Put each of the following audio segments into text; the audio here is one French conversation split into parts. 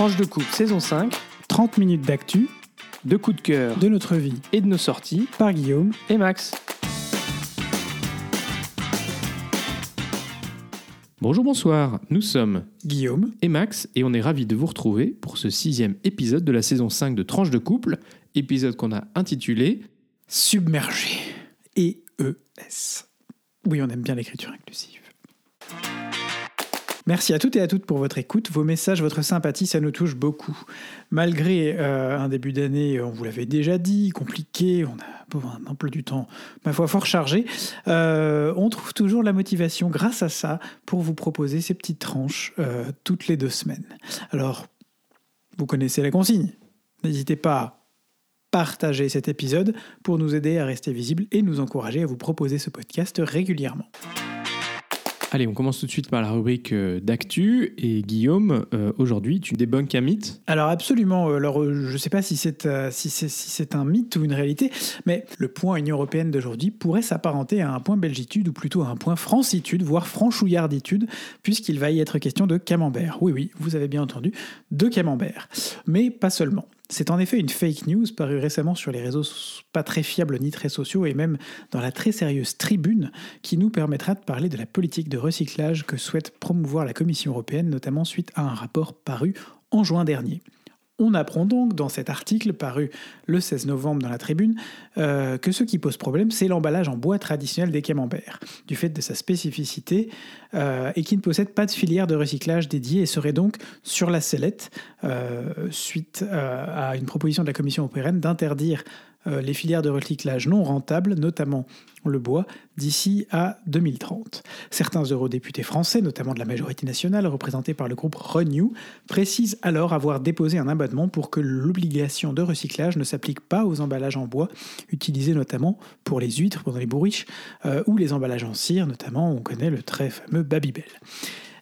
Tranche de coupe saison 5, 30 minutes d'actu de coups de cœur de notre vie et de nos sorties par Guillaume. et Max. Bonjour, bonsoir, nous sommes Guillaume, et Max et on est ravis de vous retrouver pour ce sixième épisode de la saison 5 de Tranche de couple, épisode qu'on a intitulé submergé. E-E-S. Oui, on aime bien l'écriture inclusive. Merci à toutes et à toutes pour votre écoute, vos messages, votre sympathie, ça nous touche beaucoup. Malgré euh, un début d'année, on vous l'avait déjà dit, compliqué, on a un emploi du temps, ma foi, fort chargé, euh, on trouve toujours la motivation grâce à ça pour vous proposer ces petites tranches euh, toutes les deux semaines. Alors, vous connaissez la consigne. N'hésitez pas à partager cet épisode pour nous aider à rester visibles et nous encourager à vous proposer ce podcast régulièrement. Allez, on commence tout de suite par la rubrique euh, d'actu. Et Guillaume, euh, aujourd'hui, tu débunkes un mythe? Alors absolument, alors euh, je ne sais pas si c'est un mythe ou une réalité, mais le point Union européenne d'aujourd'hui pourrait s'apparenter à un point belgitude ou plutôt à un point francitude, voire franchouillarditude, puisqu'il va y être question de camembert. Oui, oui, vous avez bien entendu, de camembert. Mais pas seulement. C'est en effet une fake news parue récemment sur les réseaux pas très fiables ni très sociaux et même dans la très sérieuse tribune qui nous permettra de parler de la politique de recyclage que souhaite promouvoir la Commission européenne, notamment suite à un rapport paru en juin dernier. On apprend donc dans cet article paru le 16 novembre dans la tribune euh, que ce qui pose problème, c'est l'emballage en bois traditionnel des camemberts, du fait de sa spécificité euh, et qui ne possède pas de filière de recyclage dédiée et serait donc sur la sellette, euh, suite à une proposition de la Commission européenne d'interdire les filières de recyclage non rentables, notamment le bois, d'ici à 2030. Certains eurodéputés français, notamment de la majorité nationale, représentés par le groupe Renew, précisent alors avoir déposé un amendement pour que l'obligation de recyclage ne s'applique pas aux emballages en bois, utilisés notamment pour les huîtres pendant les bourriches, euh, ou les emballages en cire, notamment on connaît le très fameux Babybel.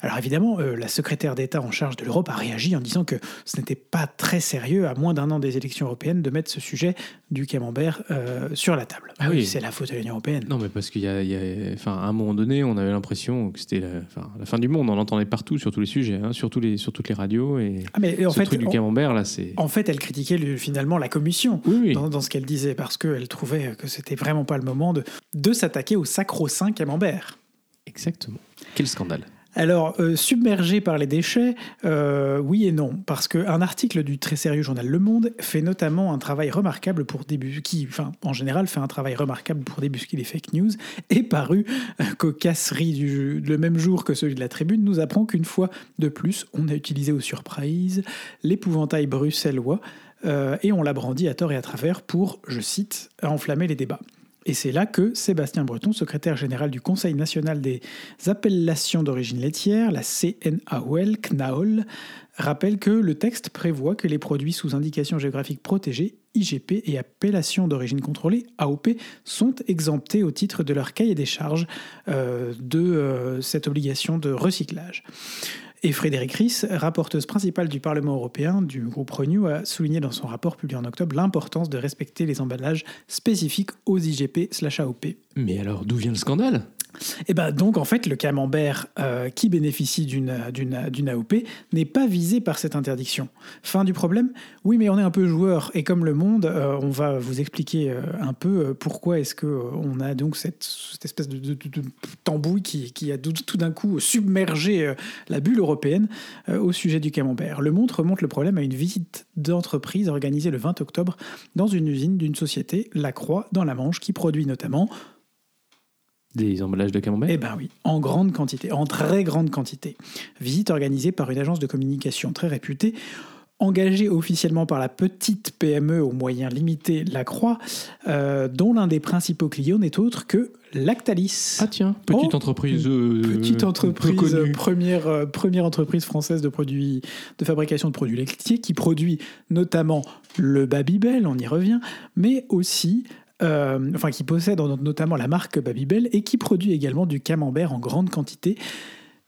Alors évidemment, euh, la secrétaire d'État en charge de l'Europe a réagi en disant que ce n'était pas très sérieux, à moins d'un an des élections européennes, de mettre ce sujet du camembert euh, sur la table. Ah oui. C'est la faute de l'Union européenne. Non, mais parce qu'il y a, il y a- enfin, à un moment donné, on avait l'impression que c'était la, enfin, la fin du monde. On l'entendait partout sur tous les sujets, hein, sur, tous les, sur toutes les radios. Et Ah, mais en ce fait, truc du camembert, là, c'est. En fait, elle critiquait le- finalement la commission Oui, oui. dans, dans ce qu'elle disait parce qu'elle trouvait que c'était vraiment pas le moment de, de s'attaquer au sacro-saint camembert. Exactement. Quel scandale. Alors, euh, submergé par les déchets, euh, oui et non, parce qu'un article du très sérieux journal Le Monde fait notamment un travail remarquable pour débusquer, qui, enfin, en général, fait un travail remarquable pour débusquer les fake news, et paru euh, cocasserie du, le même jour que celui de la Tribune, nous apprend qu'une fois de plus, on a utilisé aux surprises l'épouvantail bruxellois, et on l'a brandi à tort et à travers pour, je cite, enflammer les débats. Et c'est là que Sébastien Breton, secrétaire général du Conseil national des appellations d'origine laitière, la CNAOL, rappelle que le texte prévoit que les produits sous indication géographique protégée, IGP et appellation d'origine contrôlée, AOP, sont exemptés au titre de leur cahier des charges euh, de euh, cette obligation de recyclage. Et Frédéric Ries, rapporteuse principale du Parlement européen du groupe Renew, a souligné dans son rapport publié en octobre l'importance de respecter les emballages spécifiques aux IGP/AOP. Mais alors, d'où vient le scandale? Et ben donc en fait le camembert euh, qui bénéficie d'une AOP n'est pas visé par cette interdiction. Fin du problème Oui, mais on est un peu joueur et comme le monde, euh, on va vous expliquer euh, un peu pourquoi est-ce que on a donc cette, espèce de, de- tambouille qui, qui a tout, tout d'un coup submergé la bulle européenne au sujet du camembert. Le Monde remonte le problème à une visite d'entreprise organisée le 20 octobre dans une usine d'une société, La Croix, dans la Manche, qui produit notamment Des emballages de camembert eh ben oui, en grande quantité, en très grande quantité. Visite organisée par une agence de communication très réputée, engagée officiellement par la petite PME aux moyens limités La Croix, euh, dont l'un des principaux clients n'est autre que Lactalis. Ah tiens, petite Oh, entreprise. euh, Petite entreprise, première, euh, première entreprise française de, produits, de fabrication de produits laitiers qui produit notamment le Babybel, on y revient, mais aussi, euh, enfin qui possède notamment la marque Babybel et qui produit également du camembert en grande quantité.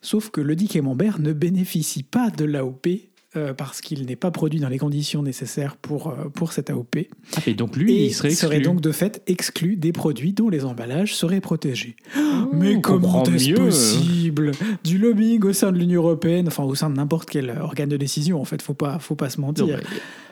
Sauf que le dit camembert ne bénéficie pas de l'AOP euh, parce qu'il n'est pas produit dans les conditions nécessaires pour, euh, pour cette AOP. Ah, et donc lui, et il serait exclu. donc de fait exclu des produits dont les emballages seraient protégés. Oh, Mais comment est-ce possible? Du lobbying au sein de l'Union européenne, enfin au sein de n'importe quel organe de décision. En fait, faut pas, faut pas se mentir. Non,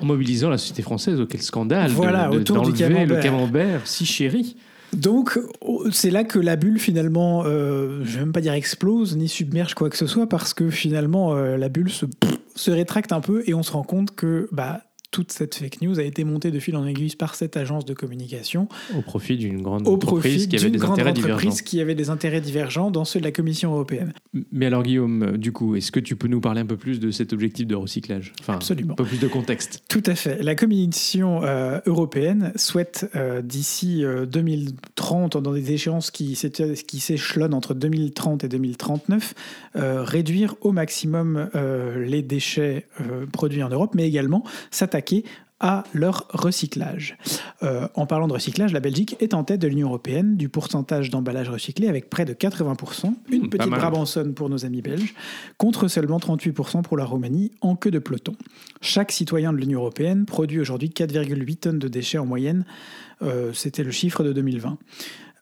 en mobilisant la société française, oh, quel scandale Voilà, de, de- autour du camembert. le camembert si chéri. Donc, oh, c'est là que la bulle, finalement, euh, je vais même pas dire explose, ni submerge quoi que ce soit, parce que finalement, euh, la bulle se, se rétracte un peu et on se rend compte que bah, toute cette fake news a été montée de fil en aiguille par cette agence de communication Au profit d'une grande au entreprise qui avait d'une des grande intérêts entreprise divergents. qui avait des intérêts divergents dans ceux de la Commission européenne. Mais alors Guillaume, euh, du coup, est-ce que tu peux nous parler un peu plus de cet objectif de recyclage? Enfin, Absolument. un peu plus de contexte. Tout à fait. La Commission euh, européenne souhaite euh, d'ici euh, 2030, dans des échéances qui, qui s'échelonnent entre 2030 et 2039, euh, réduire au maximum euh, les déchets euh, produits en Europe, mais également s'attaquer à leur recyclage. Euh, en parlant de recyclage, la Belgique est en tête de l'Union européenne du pourcentage d'emballage recyclé avec près de 80%, une Mmh, pas petite brabançonne pour nos amis belges, contre seulement 38% pour la Roumanie en queue de peloton. Chaque citoyen de l'Union européenne produit aujourd'hui 4,8 tonnes de déchets en moyenne. Euh, C'était le chiffre de 2020.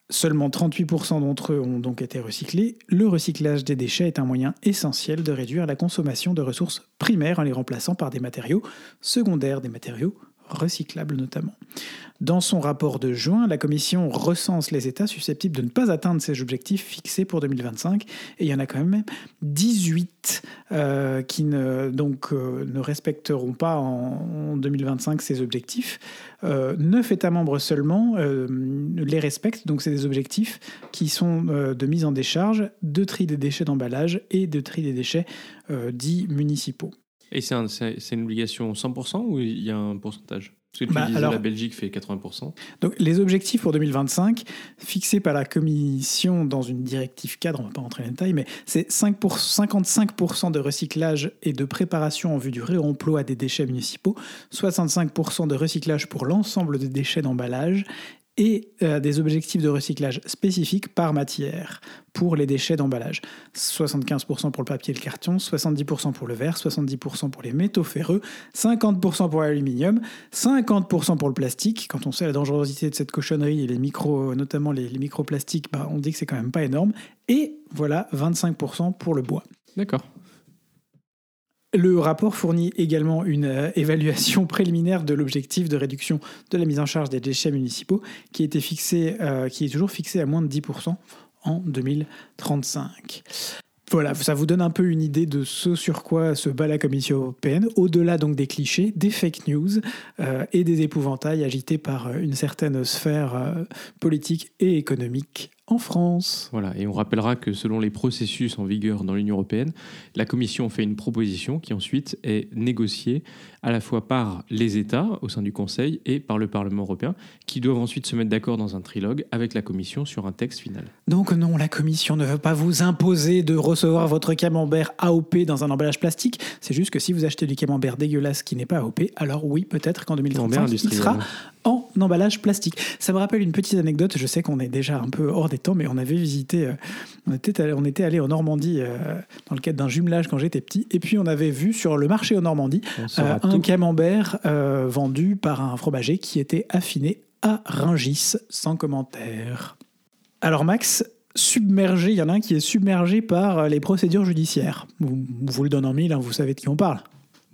Seulement 38% d'entre eux ont donc été recyclés. Le recyclage des déchets est un moyen essentiel de réduire la consommation de ressources primaires en les remplaçant par des matériaux secondaires, des matériaux recyclables notamment. Dans son rapport de juin, la Commission recense les États susceptibles de ne pas atteindre ces objectifs fixés pour 2025, et il y en a quand même 18 euh, qui euh, ne respecteront pas en, en 2025 ces objectifs. Euh, 9 États membres seulement euh, les respectent, donc c'est des objectifs qui sont de mise en décharge, de tri des déchets d'emballage et de tri des déchets dits municipaux. Et c'est un- c'est c'est une obligation 100% ou il y a un pourcentage? Parce que tu Bah, disais alors- la Belgique fait 80%. Donc, les objectifs pour 2025, fixés par la Commission dans une directive cadre, on ne va pas rentrer dans les détails, mais c'est 5 pour- 55% de recyclage et de préparation en vue du réemploi des déchets municipaux, 65% de recyclage pour l'ensemble des déchets d'emballage et euh, des objectifs de recyclage spécifiques par matière pour les déchets d'emballage. 75% pour le papier et le carton, 70% pour le verre, 70% pour les métaux ferreux, 50% pour l'aluminium, 50% pour le plastique. Quand on sait la dangerosité de cette cochonnerie et les micros, notamment les, les microplastiques, bah, on dit que c'est quand même pas énorme. Et voilà, 25% pour le bois. D'accord. Le rapport fournit également une euh, évaluation préliminaire de l'objectif de réduction de la mise en charge des déchets municipaux qui, était fixé, euh, qui est toujours fixé à moins de 10% en 2035. Voilà, ça vous donne un peu une idée de ce sur quoi se bat la Commission européenne, au-delà donc des clichés, des fake news euh, et des épouvantails agités par une certaine sphère politique et économique en France. Voilà, et on rappellera que selon les processus en vigueur dans l'Union européenne, la Commission fait une proposition qui ensuite est négociée à la fois par les États au sein du Conseil et par le Parlement européen, qui doivent ensuite se mettre d'accord dans un trilogue avec la Commission sur un texte final. Donc non, la Commission ne veut pas vous imposer de recevoir votre camembert AOP dans un emballage plastique. C'est juste que si vous achetez du camembert dégueulasse qui n'est pas AOP, alors oui, peut-être qu'en Camembert 2035, il sera en emballage plastique. Ça me rappelle une petite anecdote. Je sais qu'on est déjà un peu hors des temps, mais on avait visité, euh, on était allé, on était allé en Normandie euh, dans le cadre d'un jumelage quand j'étais petit, et puis on avait vu sur le marché en Normandie euh, un camembert vendu par un fromager qui était affiné à Ringis, sans commentaire. Alors Max, submergé, il y en a un qui est submergé par les procédures judiciaires. Vous, vous le donne en mille, hein, vous savez de qui on parle.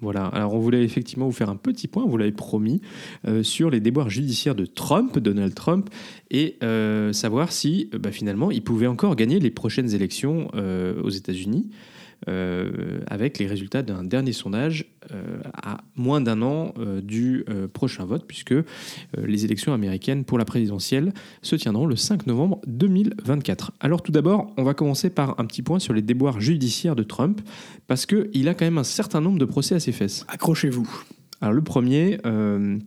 Voilà, alors on voulait effectivement vous faire un petit point, vous l'avez promis, euh, sur les déboires judiciaires de Trump, Donald Trump, et euh, savoir si euh, bah, finalement il pouvait encore gagner les prochaines élections aux États-Unis. Euh, avec les résultats d'un dernier sondage euh, à moins d'un an euh, du prochain vote, puisque les élections américaines pour la présidentielle se tiendront le 5 novembre 2024. Alors tout d'abord, on va commencer par un petit point sur les déboires judiciaires de Trump, parce qu'il a quand même un certain nombre de procès à ses fesses. Accrochez-vous. Alors le premier, euh,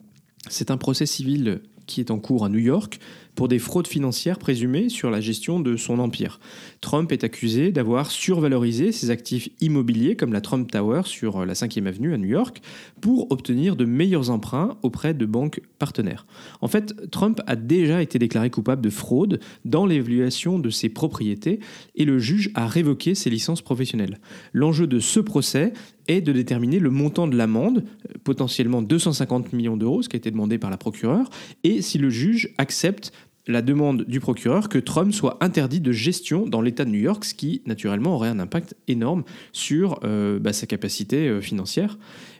c'est un procès civil qui est en cours à New York pour des fraudes financières présumées sur la gestion de son empire. Trump est accusé d'avoir survalorisé ses actifs immobiliers comme la Trump Tower sur la 5e avenue à New York pour obtenir de meilleurs emprunts auprès de banques partenaires. En fait, Trump a déjà été déclaré coupable de fraude dans l'évaluation de ses propriétés et le juge a révoqué ses licences professionnelles. L'enjeu de ce procès est de déterminer le montant de l'amende, potentiellement 250 millions d'euros, ce qui a été demandé par la procureure, et si le juge accepte la demande du procureur que Trump soit interdit de gestion dans l'État de New York, ce qui naturellement aurait un impact énorme sur euh, bah, sa capacité euh, financière.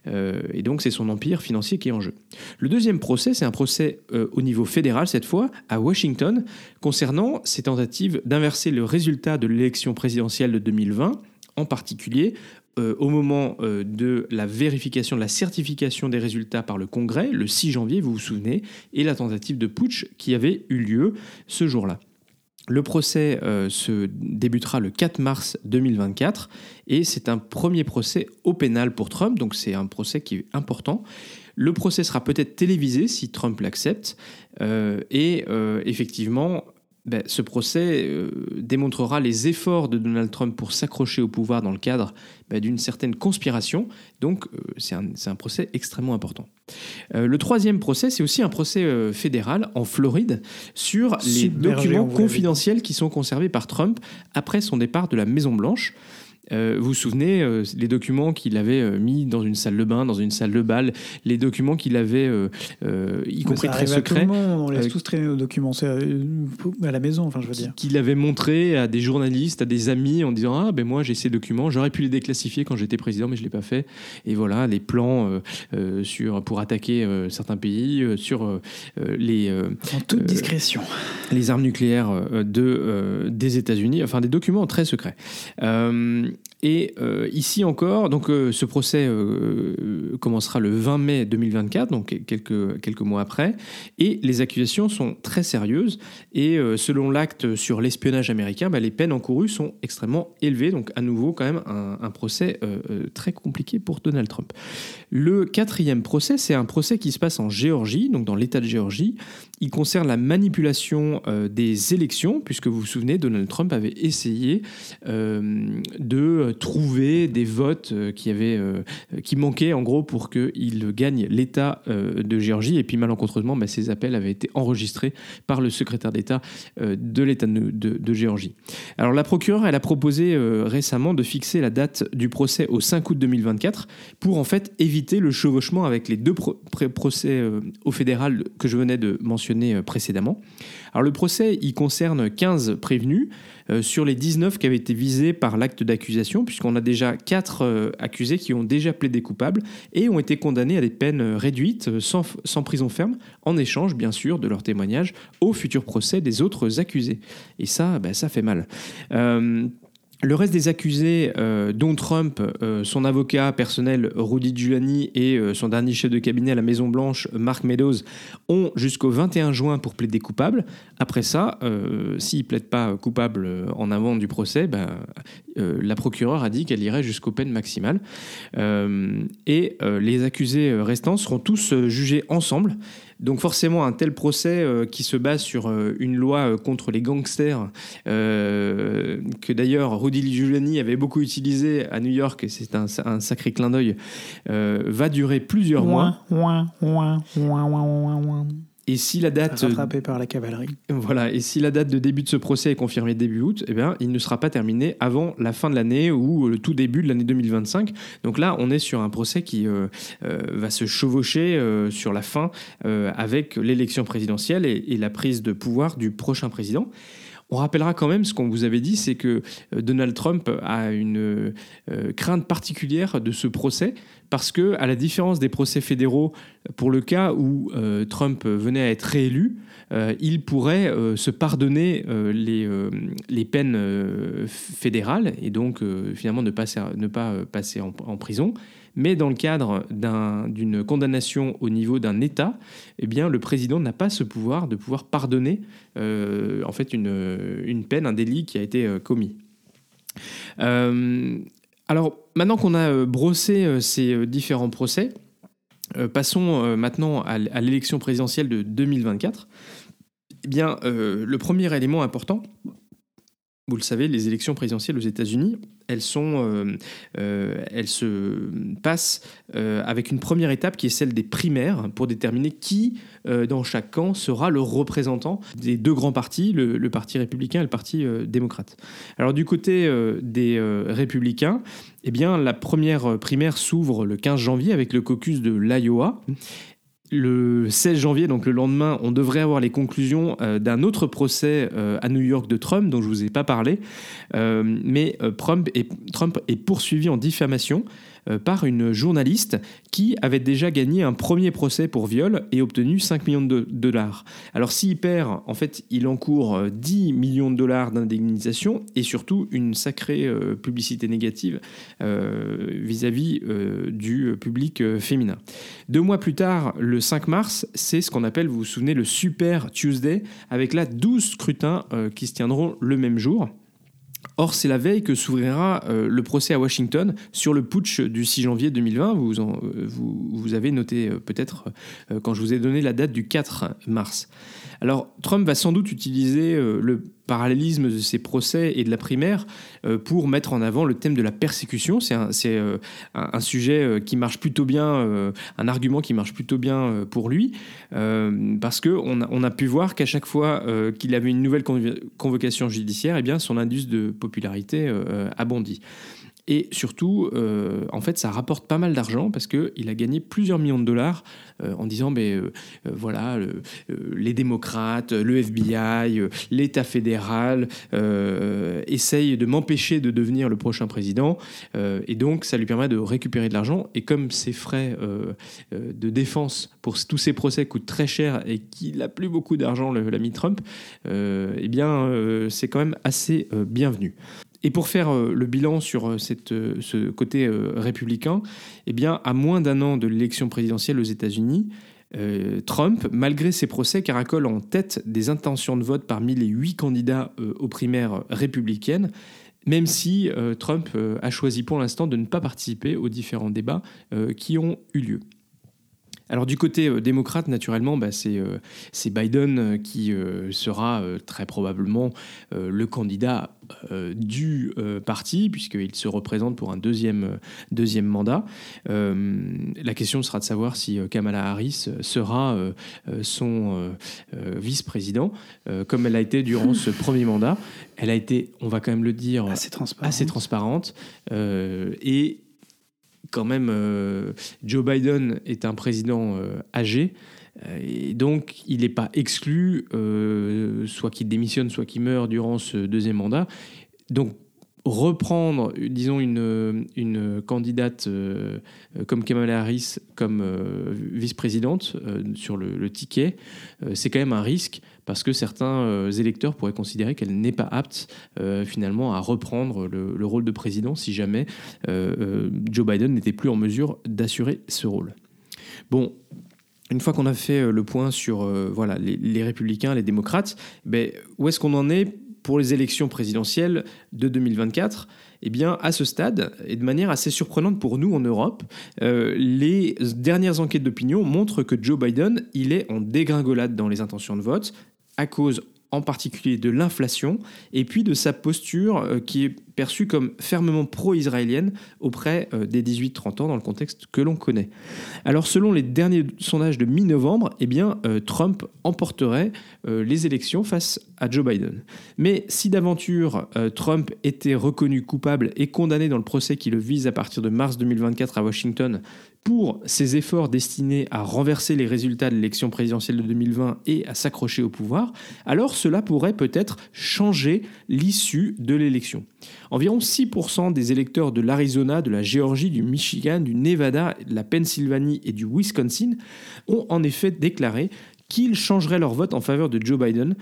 Euh, et donc c'est son empire financier qui est en jeu. Le deuxième procès, c'est un procès au niveau fédéral cette fois, à Washington, concernant ses tentatives d'inverser le résultat de l'élection présidentielle de 2020 en particulier euh, au moment euh, de la vérification, de la certification des résultats par le Congrès, le 6 janvier, vous vous souvenez, et la tentative de putsch qui avait eu lieu ce jour-là. Le procès euh, se débutera le 4 mars 2024 et c'est un premier procès au pénal pour Trump, donc c'est un procès qui est important. Le procès sera peut-être télévisé si Trump l'accepte et effectivement ben, ce procès euh, démontrera les efforts de Donald Trump pour s'accrocher au pouvoir dans le cadre ben, d'une certaine conspiration. Donc euh, c'est un, procès extrêmement important. Euh, le troisième procès, c'est aussi un procès fédéral en Floride sur les documents confidentiels qui sont conservés par Trump après son départ de la Maison-Blanche. Euh, vous vous souvenez, euh, les documents qu'il avait euh, mis dans une salle de bain, dans une salle de bal, les documents qu'il avait, y compris très secrets. on laisse tous traîner nos documents à la maison, enfin je veux dire. Qu'il avait montré à des journalistes, à des amis, en disant Ah, ben moi j'ai ces documents, j'aurais pu les déclassifier quand j'étais président, mais je ne l'ai pas fait. Et voilà, les plans sur, pour attaquer certains pays, sur les. en toute discrétion. Les armes nucléaires de, des États-Unis, enfin des documents très secrets. Et euh, ici encore, donc euh, ce procès euh, commencera le 20 mai 2024, donc quelques, quelques mois après, et les accusations sont très sérieuses. Et selon l'acte sur l'espionnage américain, bah, les peines encourues sont extrêmement élevées. Donc à nouveau, quand même, un, un procès très compliqué pour Donald Trump. Le quatrième procès, c'est un procès qui se passe en Géorgie, donc dans l'État de Géorgie. Il concerne la manipulation des élections, puisque vous vous souvenez, Donald Trump avait essayé de trouver des votes euh, qui, avaient, euh, qui manquaient en gros pour qu'il gagne l'État euh, de Géorgie. Et puis malencontreusement, bah, ces appels avaient été enregistrés par le secrétaire d'État de l'État de, Géorgie. Alors la procureure, elle a proposé récemment de fixer la date du procès au 5 août 2024 pour en fait éviter le chevauchement avec les deux procès au fédéral que je venais de mentionner précédemment. Alors le procès, il concerne 15 prévenus. Euh, sur les 19 qui avaient été visés par l'acte d'accusation, puisqu'on a déjà 4 euh, accusés qui ont déjà plaidé coupables et ont été condamnés à des peines euh, réduites, sans, prison ferme, en échange, bien sûr, de leur témoignage au futur procès des autres accusés. Et ça, ben, ça fait mal. Le reste des accusés, euh, dont Trump, euh, son avocat personnel Rudy Giuliani et euh, son dernier chef de cabinet à la Maison Blanche, Mark Meadows, ont jusqu'au 21 juin pour plaider coupable. Après ça, s'ils ne plaident pas coupable en avant du procès, ben, la procureure a dit qu'elle irait jusqu'aux peines maximales. et les accusés restants seront tous jugés ensemble donc forcément, un tel procès euh, qui se base sur euh, une loi euh, contre les gangsters, que d'ailleurs Rudy Giuliani avait beaucoup utilisé à New York, et c'est un, un, sacré clin d'œil, va durer plusieurs mois. Et si la date rattrapé par la cavalerie. Voilà, et si la date de début de ce procès est confirmée début août, eh bien, il ne sera pas terminé avant la fin de l'année ou le tout début de l'année 2025. Donc là, on est sur un procès qui euh, euh, va se chevaucher euh, sur la fin avec l'élection présidentielle et, la prise de pouvoir du prochain président. On rappellera quand même ce qu'on vous avait dit, c'est que Donald Trump a une crainte particulière de ce procès parce que, à la différence des procès fédéraux, pour le cas où euh, Trump venait à être réélu, euh, il pourrait euh, se pardonner les, les, peines fédérales et donc finalement ne pas, ne pas passer en, prison. Mais dans le cadre d'une condamnation au niveau d'un État, eh bien, le président n'a pas ce pouvoir de pouvoir pardonner en fait une, une, peine, un délit qui a été commis. Alors, maintenant qu'on a euh, brossé euh, ces euh, différents procès, passons maintenant à l'élection présidentielle de 2024. Eh bien, le premier élément important, vous le savez, les élections présidentielles aux États-Unis, elles, sont, euh, euh, elles se passent euh, avec une première étape qui est celle des primaires pour déterminer qui, dans chaque camp, sera le représentant des deux grands partis, le, Parti républicain et le Parti démocrate. Alors du côté des républicains, eh bien, la première primaire s'ouvre le 15 janvier avec le caucus de l'Iowa le 16 janvier, donc le lendemain, on devrait avoir les conclusions d'un autre procès à New York de Trump, dont je ne vous ai pas parlé. mais Trump est, poursuivi en diffamation euh, par une journaliste qui avait déjà gagné un premier procès pour viol et obtenu 5 millions de dollars. Alors s'il perd, en fait, il encourt 10 euh, millions de dollars d'indemnisation et surtout une sacrée euh, publicité négative vis-à-vis du public féminin. Deux mois plus tard, le 5 mars, c'est ce qu'on appelle, vous vous souvenez, le Super Tuesday, avec là 12 scrutins qui se tiendront le même jour. Or, c'est la veille que s'ouvrira euh, le procès à Washington sur le putsch du 6 janvier 2020. Vous, euh, vous, vous avez noté euh, peut-être quand je vous ai donné la date du 4 mars. Alors, Trump va sans doute utiliser le parallélisme de ces procès et de la primaire euh, pour mettre en avant le thème de la persécution. C'est un, euh, un, sujet euh, qui marche plutôt bien, un argument qui marche plutôt bien pour lui, parce qu'on a, on a pu voir qu'à chaque fois qu'il avait une nouvelle convocation judiciaire, eh bien, son indice de popularité a bondi. Et surtout, euh, en fait, ça rapporte pas mal d'argent parce qu'il a gagné plusieurs millions de dollars euh, en disant, ben, euh, voilà, les démocrates, le FBI, l'État fédéral essayent de m'empêcher de devenir le prochain président. et donc, ça lui permet de récupérer de l'argent. Et comme ses frais de défense pour tous ces procès coûtent très cher et qu'il n'a plus beaucoup d'argent, l'ami Trump, eh bien, c'est quand même assez bienvenu. Et pour faire euh, le bilan sur euh, euh, ce côté républicain, eh bien, à moins d'un an de l'élection présidentielle aux États-Unis, Trump, malgré ses procès, caracole en tête des intentions de vote parmi les huit candidats aux primaires républicaines, même si Trump a choisi pour l'instant de ne pas participer aux différents débats qui ont eu lieu. Alors du côté euh, démocrate, naturellement, bah, c'est euh, Biden euh, qui sera très probablement le candidat du parti, puisqu'il se représente pour un deuxième, deuxième mandat. la question sera de savoir si Kamala Harris sera son vice-président, comme elle a été durant ce premier mandat. Elle a été, on va quand même le dire, assez transparente. Assez transparente et quand même, euh, Joe Biden est un président euh, âgé. Euh, et donc, il n'est pas exclu, soit qu'il démissionne, soit qu'il meurt durant ce deuxième mandat. Donc, reprendre, disons, une, une candidate comme Kamala Harris comme vice-présidente sur le, le ticket, c'est quand même un risque parce que certains euh, électeurs pourraient considérer qu'elle n'est pas apte euh, finalement à reprendre le, rôle de président si jamais euh, Joe Biden n'était plus en mesure d'assurer ce rôle. Bon, une fois qu'on a fait le point sur voilà, les, républicains, les démocrates, ben, où est-ce qu'on en est pour les élections présidentielles de 2024 eh bien, à ce stade, et de manière assez surprenante pour nous en Europe, les dernières enquêtes d'opinion montrent que Joe Biden, il est en dégringolade dans les intentions de vote à cause en particulier de l'inflation, et puis de sa posture euh, qui est perçue comme fermement pro-israélienne auprès euh, des 18-30 ans dans le contexte que l'on connaît. Alors selon les derniers sondages de mi-novembre, eh bien, euh, Trump emporterait les élections face à Joe Biden. Mais si d'aventure Trump était reconnu coupable et condamné dans le procès qui le vise à partir de mars 2024 à Washington pour ses efforts destinés à renverser les résultats de l'élection présidentielle de 2020 et à s'accrocher au pouvoir, alors cela pourrait peut-être changer l'issue de l'élection. Environ 6% des électeurs de l'Arizona, de la Géorgie, du Michigan, du Nevada, de la Pennsylvanie et du Wisconsin ont en effet déclaré qu'ils changeraient leur vote en faveur de Joe Biden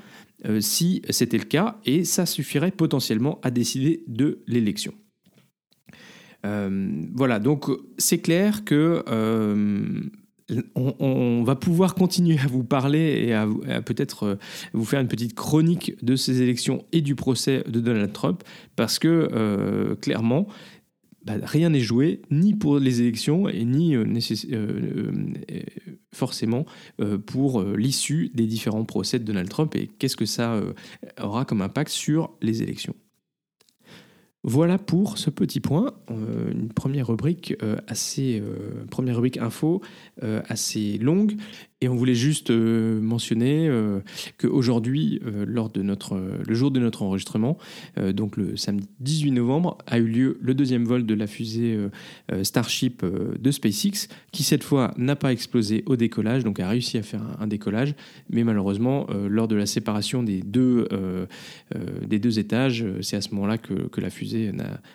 euh, si c'était le cas, et ça suffirait potentiellement à décider de l'élection. Euh, voilà, donc c'est clair que euh, on, va pouvoir continuer à vous parler et à, peut-être euh, vous faire une petite chronique de ces élections et du procès de Donald Trump, parce que clairement, bah, rien n'est joué, ni pour les élections, et ni forcément pour l'issue des différents procès de Donald Trump, et qu'est-ce que ça aura comme impact sur les élections. Voilà pour ce petit point, euh, une première rubrique euh, assez, euh, première rubrique info assez longue. Et on voulait juste euh, mentionner euh, qu'aujourd'hui, euh, lors de notre, le jour de notre enregistrement, donc le samedi 18 novembre, a eu lieu le deuxième vol de la fusée Starship de SpaceX, qui cette fois n'a pas explosé au décollage, donc a réussi à faire un, décollage, mais malheureusement, lors de la séparation des deux, des deux étages, c'est à ce moment-là que, que la fusée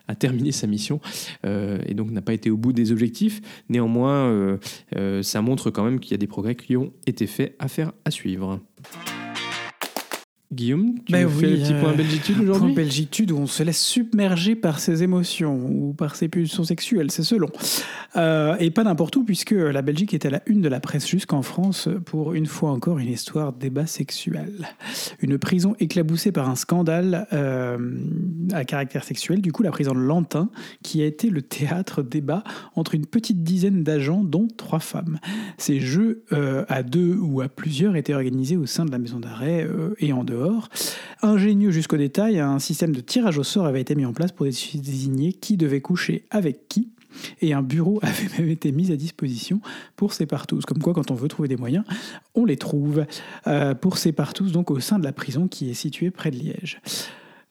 a terminé sa mission et donc n'a pas été au bout des objectifs. Néanmoins, ça montre quand même qu'il y a des progrès qui été faits à faire à suivre. Guillaume, tu Ben fais oui, le petit point euh, belgitude Point aujourd'hui belgitude où on se laisse submerger par ses émotions ou par ses pulsions sexuelles, c'est selon. Euh, et pas n'importe où, puisque la Belgique est à la une de la presse jusqu'en France pour une fois encore une histoire débat sexuel. Une prison éclaboussée par un scandale euh, à caractère sexuel, du coup la prison de Lantin, qui a été le théâtre débat entre une petite dizaine d'agents, dont trois femmes. Ces jeux euh, à deux ou à plusieurs étaient organisés au sein de la maison d'arrêt et en dehors. Ingénieux jusqu'au détail, un système de tirage au sort avait été mis en place pour désigner qui devait coucher avec qui. Et un bureau avait même été mis à disposition pour ces partous. Comme quoi, quand on veut trouver des moyens, on les trouve. Euh, pour ces partous, donc au sein de la prison qui est située près de Liège.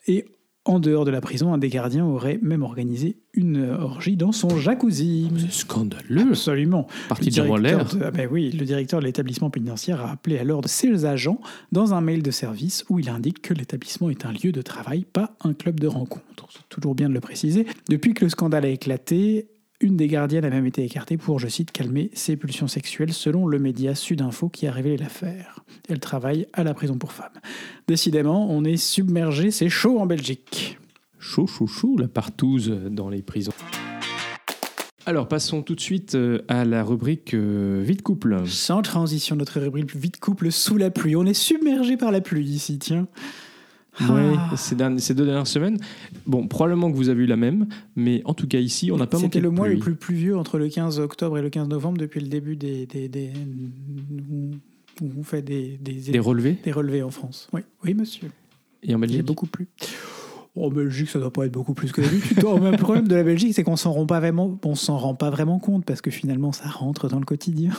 Et en dehors de la prison, un des gardiens aurait même organisé une orgie dans son jacuzzi. C'est scandaleux. Absolument. Parti Le de l'air. ah ben oui, le directeur de l'établissement pénitentiaire a appelé alors ses agents dans un mail de service où il indique que l'établissement est un lieu de travail, pas un club de rencontre. C'est toujours bien de le préciser. Depuis que le scandale a éclaté, une des gardiennes a même été écartée pour, je cite, calmer ses pulsions sexuelles, selon le média Sudinfo qui a révélé l'affaire. Elle travaille à la prison pour femmes. Décidément, on est submergé, c'est chaud en Belgique. Chaud, chaud, chaud, la partouze dans les prisons. Alors, passons tout de suite euh, à la rubrique euh, Vite couple. Sans transition, notre rubrique vite couple sous la pluie. On est submergé par la pluie ici, tiens. Ouais, Ah. ces, derniers- ces deux dernières semaines. Bon, probablement que vous avez eu la même, mais en tout cas ici, on n'a pas manqué C'était le mois le plus pluvieux entre le 15 octobre et le 15 novembre depuis le début des. des, des où on fait des, des, Des relevés des relevés en France. Oui, oui monsieur. et en Il y a Belgique. beaucoup plus. En Belgique, ça doit pas être beaucoup plus que d'habitude. Le problème de la Belgique, c'est qu'on s'en rend pas vraiment, on s'en rend pas vraiment compte parce que finalement, ça rentre dans le quotidien.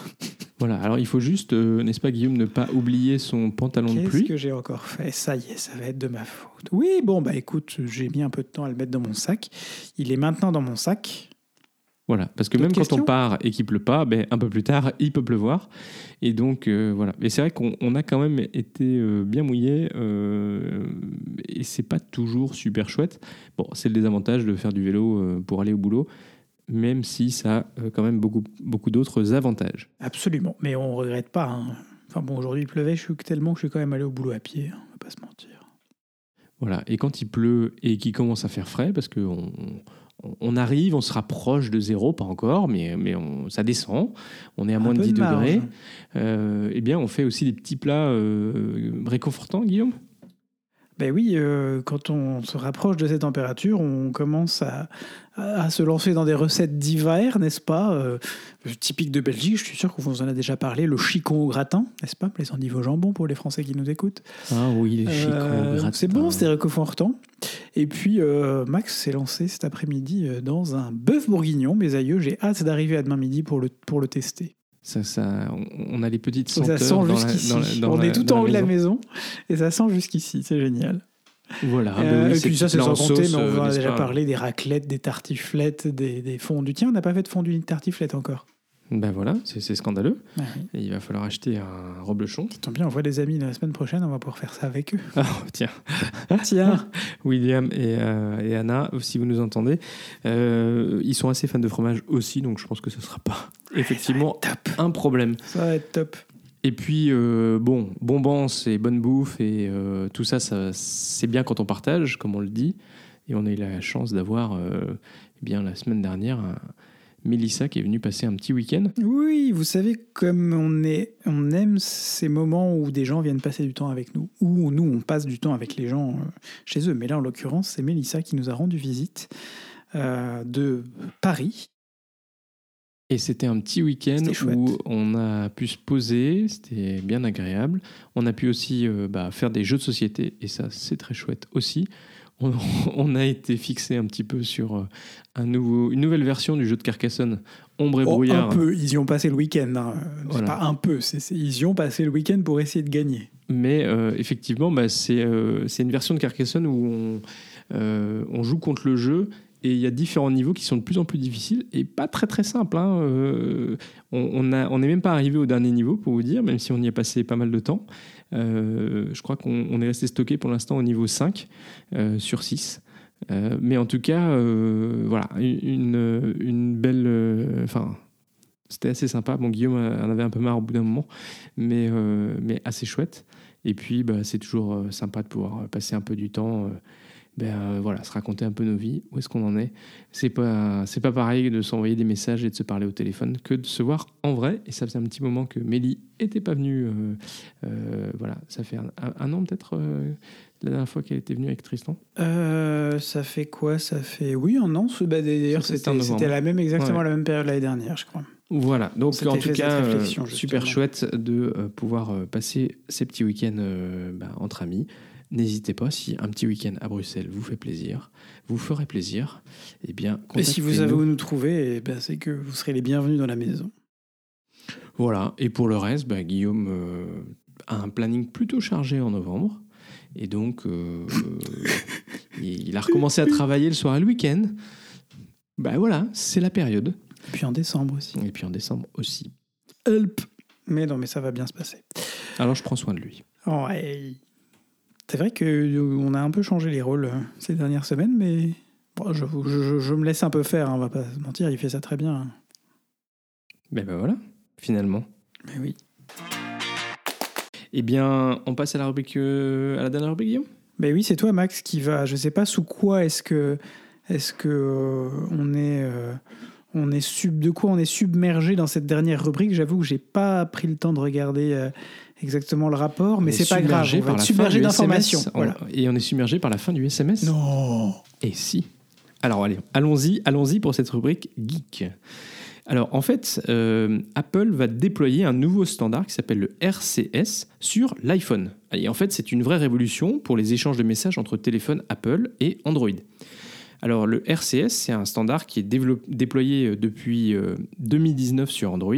Voilà, alors il faut juste, euh, n'est-ce pas Guillaume, ne pas oublier son pantalon de Qu'est-ce pluie. que j'ai encore fait? Ça y est, ça va être de ma faute. Oui, bon, bah écoute, j'ai mis un peu de temps à le mettre dans mon sac. Il est maintenant dans mon sac. Voilà, parce que même quand on part et qu'il pleut pas, ben, un peu plus tard, il peut pleuvoir. Et donc, euh, voilà. Et c'est vrai qu'on on a quand même été euh, bien mouillé euh, et c'est pas toujours super chouette. Bon, c'est le désavantage de faire du vélo euh, pour aller au boulot, même si ça a quand même beaucoup, beaucoup d'autres avantages. Absolument, mais on regrette pas. hein. Enfin bon, aujourd'hui il pleuvait, je suis tellement que je suis quand même allé au boulot à pied, hein, on va pas se mentir. Voilà. Et quand il pleut et qu'il commence à faire frais, parce qu'on on, arrive, on se rapproche de zéro, pas encore, mais, mais on, ça descend, on est à Un moins de peu 10 marge. degrés. Euh, eh bien, on fait aussi des petits plats euh, réconfortants, Guillaume? Ben oui, euh, quand on se rapproche de ces températures, on commence à, se lancer dans des recettes d'hiver, n'est-ce pas? Euh, Typique de Belgique, je suis sûr qu'on vous en a déjà parlé, le chicon au gratin, n'est-ce pas? Les endives au jambon pour les Français qui nous écoutent. Ah oui, les chicots, Euh, gratins. c'est bon, c'était réconfortant. Et puis, euh, Max s'est lancé cet après-midi dans un bœuf bourguignon, mes aïeux. J'ai hâte d'arriver à demain midi pour le, pour le tester. Ça, ça, on- a les petites Ça senteurs sent jusqu'ici. On la- est tout en haut de la maison. et ça sent jusqu'ici. C'est génial. Voilà. Euh, bah oui, et puis ça, c'est sans compter, mais on euh, va n'est-ce déjà parler des raclettes, des tartiflettes, des, des fondus. Tiens, on n'a pas fait de fondue ni de tartiflette encore. Ben voilà, c'est scandaleux. Ah oui. Et il va falloir acheter un reblochon. Tombe bien, on voit des amis la semaine prochaine, on va pouvoir faire ça avec eux. Ah, tiens, Tiens, William et, euh, et Anna, si vous nous entendez, euh, ils sont assez fans de fromage aussi, donc je pense que ce ne sera pas effectivement un problème. Ça va être top. Et puis, euh, bon, bonbons et bonne bouffe et euh, tout ça, ça c'est bien quand on partage, comme on le dit. Et on a eu la chance d'avoir, euh, eh bien, la semaine dernière, Mélissa qui est venue passer un petit week-end. Oui, vous savez, comme on, est, on aime ces moments où des gens viennent passer du temps avec nous, où nous, on passe du temps avec les gens chez eux. Mais là, en l'occurrence, c'est Mélissa qui nous a rendu visite de Paris. Et c'était un petit week-end où on a pu se poser, c'était bien agréable. On a pu aussi euh, bah, faire des jeux de société, et ça c'est très chouette aussi, on, on a été fixé un petit peu sur euh, un nouveau, une nouvelle version du jeu de Carcassonne, Ombre et Oh, Brouillard. un peu, ils y ont passé le week-end. hein. Voilà. pas un peu, ils y ont passé le week-end pour essayer de gagner. Mais euh, effectivement, bah, c'est euh, une version de Carcassonne où on, on joue contre le jeu et il y a différents niveaux qui sont de plus en plus difficiles et pas très très simples. hein. Euh, on n'est même pas arrivé au dernier niveau, pour vous dire, même si on y a passé pas mal de temps. Euh, je crois qu'on on est resté stocké pour l'instant au niveau 5 euh, sur 6. Euh, mais en tout cas, voilà, une, belle. Enfin, c'était assez sympa. Bon, Guillaume en avait un peu marre au bout d'un moment, mais, mais assez chouette. Et puis, bah, c'est toujours sympa de pouvoir passer un peu du temps, ben, euh, voilà, se raconter un peu nos vies, où est-ce qu'on en est. C'est pas, c'est pas pareil de s'envoyer des messages et de se parler au téléphone que de se voir en vrai. Et ça faisait un petit moment que Mélie était pas venue. euh, euh, voilà, ça fait un, an peut-être euh, la dernière fois qu'elle était venue avec Tristan. Ça fait quoi? Ça fait. Oui, un an. bah, D'ailleurs, C'était c'était, la même, exactement Ouais. la même période l'année dernière, je crois. Voilà, donc en tout cas, réflexion, super chouette de pouvoir passer ces petits week-ends bah, entre amis. N'hésitez pas, si un petit week-end à Bruxelles vous fait plaisir, vous ferait plaisir, eh bien, Et si vous savez où nous trouver, eh ben, c'est que vous serez les bienvenus dans la maison. Voilà, et pour le reste, bah, Guillaume euh, a un planning plutôt chargé en novembre. Et donc, euh, il a recommencé à travailler le soir et le week-end. Bah voilà, c'est la période. Et puis en décembre aussi. Et puis en décembre aussi. Help Mais non, mais ça va bien se passer. Alors je prends soin de lui. Ouais. C'est vrai qu'on a un peu changé les rôles euh, ces dernières semaines, mais bon, je, je- je- je me laisse un peu faire, hein, on va pas se mentir, il fait ça très bien. hein. Ben ben voilà, finalement. Mais oui. Eh bien, on passe à la rubrique, euh, à la dernière rubrique, Guillaume? Mais oui, c'est toi, Max, qui va. Je sais pas sous quoi est-ce que est-ce que euh, on est euh, on est sub de quoi on est submergé dans cette dernière rubrique? J'avoue que j'ai pas pris le temps de regarder euh, exactement le rapport, mais c'est pas grave. On va être submergé d'informations. Voilà. Et on est submergé par la fin du SMS. Non. Et si Alors allez, allons-y, allons-y pour cette rubrique geek. Alors en fait, euh, Apple va déployer un nouveau standard qui s'appelle le RCS sur l'iPhone. Et en fait, c'est une vraie révolution pour les échanges de messages entre téléphones Apple et Android. Alors le RCS, c'est un standard qui est déployé euh, depuis euh, 2019 sur Android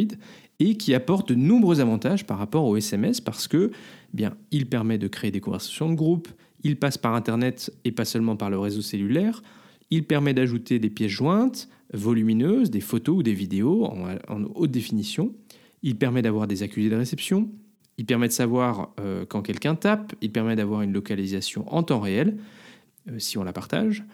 et qui apporte de nombreux avantages par rapport au SMS parce que eh bien, il permet de créer des conversations de groupe, il passe par Internet et pas seulement par le réseau cellulaire, il permet d'ajouter des pièces jointes volumineuses, des photos ou des vidéos en, haute définition, il permet d'avoir des accusés de réception, il permet de savoir euh, quand quelqu'un tape, il permet d'avoir une localisation en temps réel euh, si on la partage,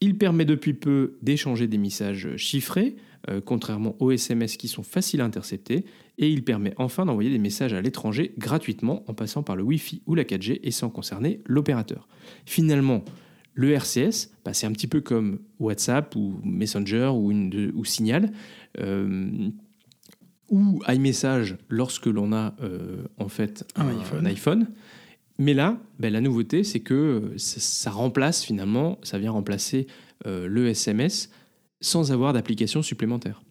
il permet depuis peu d'échanger des messages chiffrés, euh, contrairement aux SMS qui sont faciles à intercepter, et il permet enfin d'envoyer des messages à l'étranger gratuitement en passant par le Wi-Fi ou la 4G et sans concerner l'opérateur. Finalement, le RCS, bah, c'est un petit peu comme WhatsApp ou Messenger ou, une de- ou Signal, euh, ou iMessage lorsque l'on a euh, en fait Un un, iPhone. iPhone. Mais là, ben, la nouveauté, c'est que ça, ça remplace finalement, ça vient remplacer euh, le SMS sans avoir d'application supplémentaire.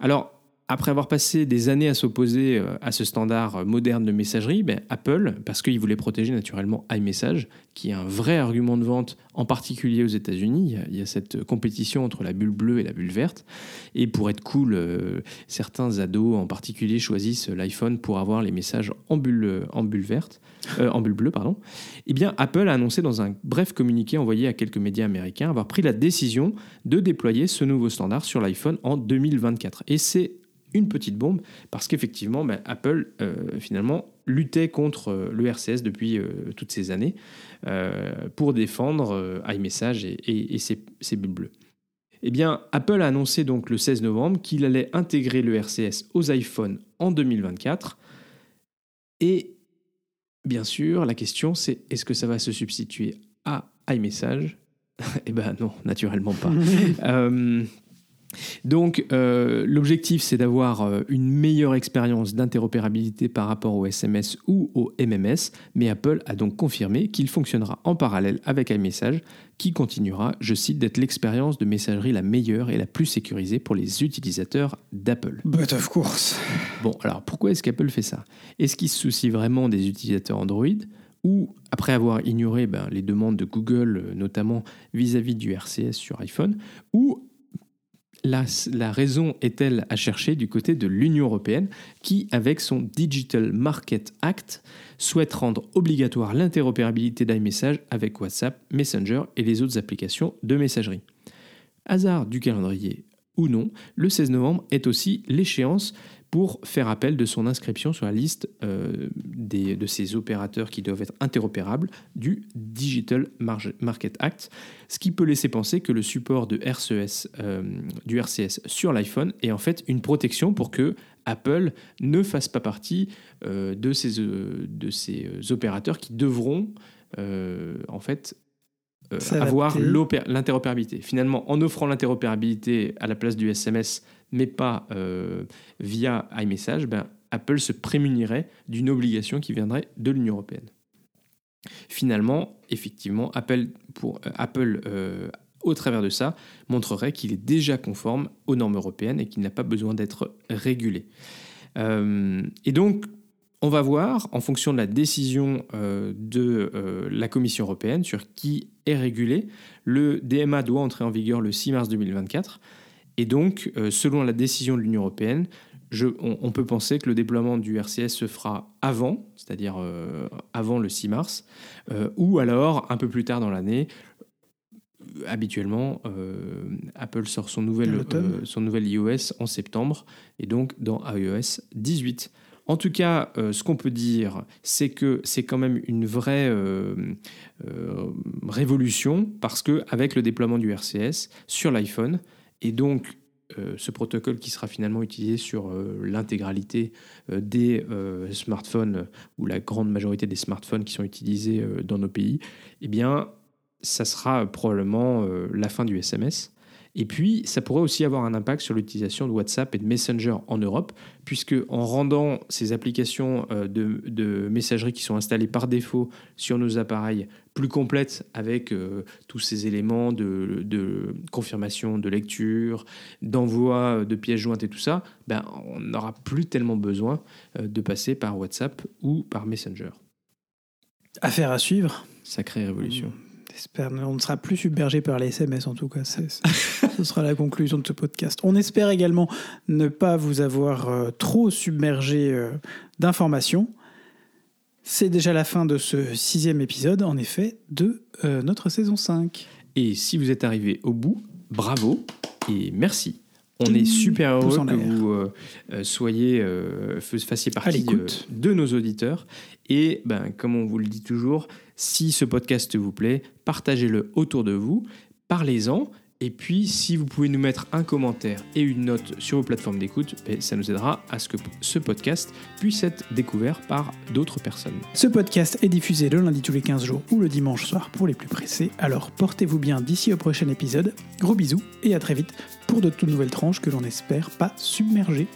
Alors, après avoir passé des années à s'opposer euh, à ce standard euh, moderne de messagerie, ben, Apple, parce qu'il voulait protéger naturellement iMessage, qui est un vrai argument de vente, en particulier aux États-Unis, il y a- cette compétition entre la bulle bleue et la bulle verte. Et pour être cool, euh, certains ados en particulier choisissent l'iPhone pour avoir les messages en bulle, en bulle verte, en bulle bleue, pardon. Eh bien, Apple a annoncé dans un bref communiqué envoyé à quelques médias américains avoir pris la décision de déployer ce nouveau standard sur l'iPhone en 2024. Et c'est une petite bombe parce qu'effectivement, ben, Apple euh, finalement luttait contre euh, le RCS depuis euh, toutes ces années pour défendre iMessage et, et- et ses, ses bulles bleues. Eh bien, Apple a annoncé donc le 16 novembre qu'il allait intégrer le RCS aux iPhones en 2024. Et bien sûr, la question c'est est-ce que ça va se substituer à iMessage? Eh ben non, naturellement pas. Euh, donc, euh, l'objectif, c'est d'avoir euh, une meilleure expérience d'interopérabilité par rapport au SMS ou au MMS, mais Apple a donc confirmé qu'il fonctionnera en parallèle avec iMessage, qui continuera, je cite, d'être l'expérience de messagerie la meilleure et la plus sécurisée pour les utilisateurs d'Apple. But of course. Bon, alors pourquoi est-ce qu'Apple fait ça? Est-ce qu'il se soucie vraiment des utilisateurs Android? Ou après avoir ignoré ben, les demandes de Google, notamment vis-à-vis du RCS sur iPhone, ou la, raison est-elle à chercher du côté de l'Union européenne qui, avec son Digital Market Act, souhaite rendre obligatoire l'interopérabilité d'iMessage avec WhatsApp, Messenger et les autres applications de messagerie? Hasard du calendrier ou non, le 16 novembre est aussi l'échéance pour faire appel de son inscription sur la liste euh, des, de ces opérateurs qui doivent être interopérables du Digital Market Act, ce qui peut laisser penser que le support de RCS, euh, du RCS sur l'iPhone est en fait une protection pour que Apple ne fasse pas partie euh, de, ces, de ces opérateurs qui devront en fait avoir l'interopérabilité. Finalement, en offrant l'interopérabilité à la place du SMS mais pas euh, via iMessage, ben, Apple se prémunirait d'une obligation qui viendrait de l'Union européenne. Finalement, effectivement, Apple, pour, euh, Apple euh, au travers de ça, montrerait qu'il est déjà conforme aux normes européennes et qu'il n'a pas besoin d'être régulé. et donc, on va voir, en fonction de la décision de la Commission européenne sur qui est régulé, le DMA doit entrer en vigueur le 6 mars 2024. Et donc, euh, selon la décision de l'Union européenne, on, peut penser que le déploiement du RCS se fera avant, c'est-à-dire euh, avant le 6 mars, euh, ou alors un peu plus tard dans l'année. Habituellement, Apple sort son nouvel, son nouvel iOS en septembre, et donc dans iOS 18. En tout cas, ce qu'on peut dire, c'est que c'est quand même une vraie révolution parce que avec le déploiement du RCS sur l'iPhone, et donc, euh, ce protocole qui sera finalement utilisé sur euh, l'intégralité euh, des smartphones ou la grande majorité des smartphones qui sont utilisés dans nos pays, eh bien, ça sera probablement la fin du SMS. Et puis, ça pourrait aussi avoir un impact sur l'utilisation de WhatsApp et de Messenger en Europe, puisque en rendant ces applications euh, de, messagerie qui sont installées par défaut sur nos appareils plus complètes avec euh, tous ces éléments de, confirmation de lecture, d'envoi de pièces jointes et tout ça, ben, on n'aura plus tellement besoin euh, de passer par WhatsApp ou par Messenger. Affaire à suivre. Sacrée révolution. On ne sera plus submergé par les SMS en tout cas. ce sera la conclusion de ce podcast. On espère également ne pas vous avoir euh, trop submergé euh, d'informations. C'est déjà la fin de ce sixième épisode, en effet, de euh, notre saison 5. Et si vous êtes arrivé au bout, bravo et merci. On est super heureux que vous soyez, fassiez partie de nos auditeurs. Et ben, comme on vous le dit toujours, si ce podcast vous plaît, partagez-le autour de vous, parlez-en. Et puis, si vous pouvez nous mettre un commentaire et une note sur vos plateformes d'écoute, ben, ça nous aidera à ce que ce podcast puisse être découvert par d'autres personnes. Ce podcast est diffusé le lundi tous les 15 jours ou le dimanche soir pour les plus pressés. Alors portez-vous bien d'ici au prochain épisode. Gros bisous et à très vite pour de toutes nouvelles tranches que l'on espère pas submerger.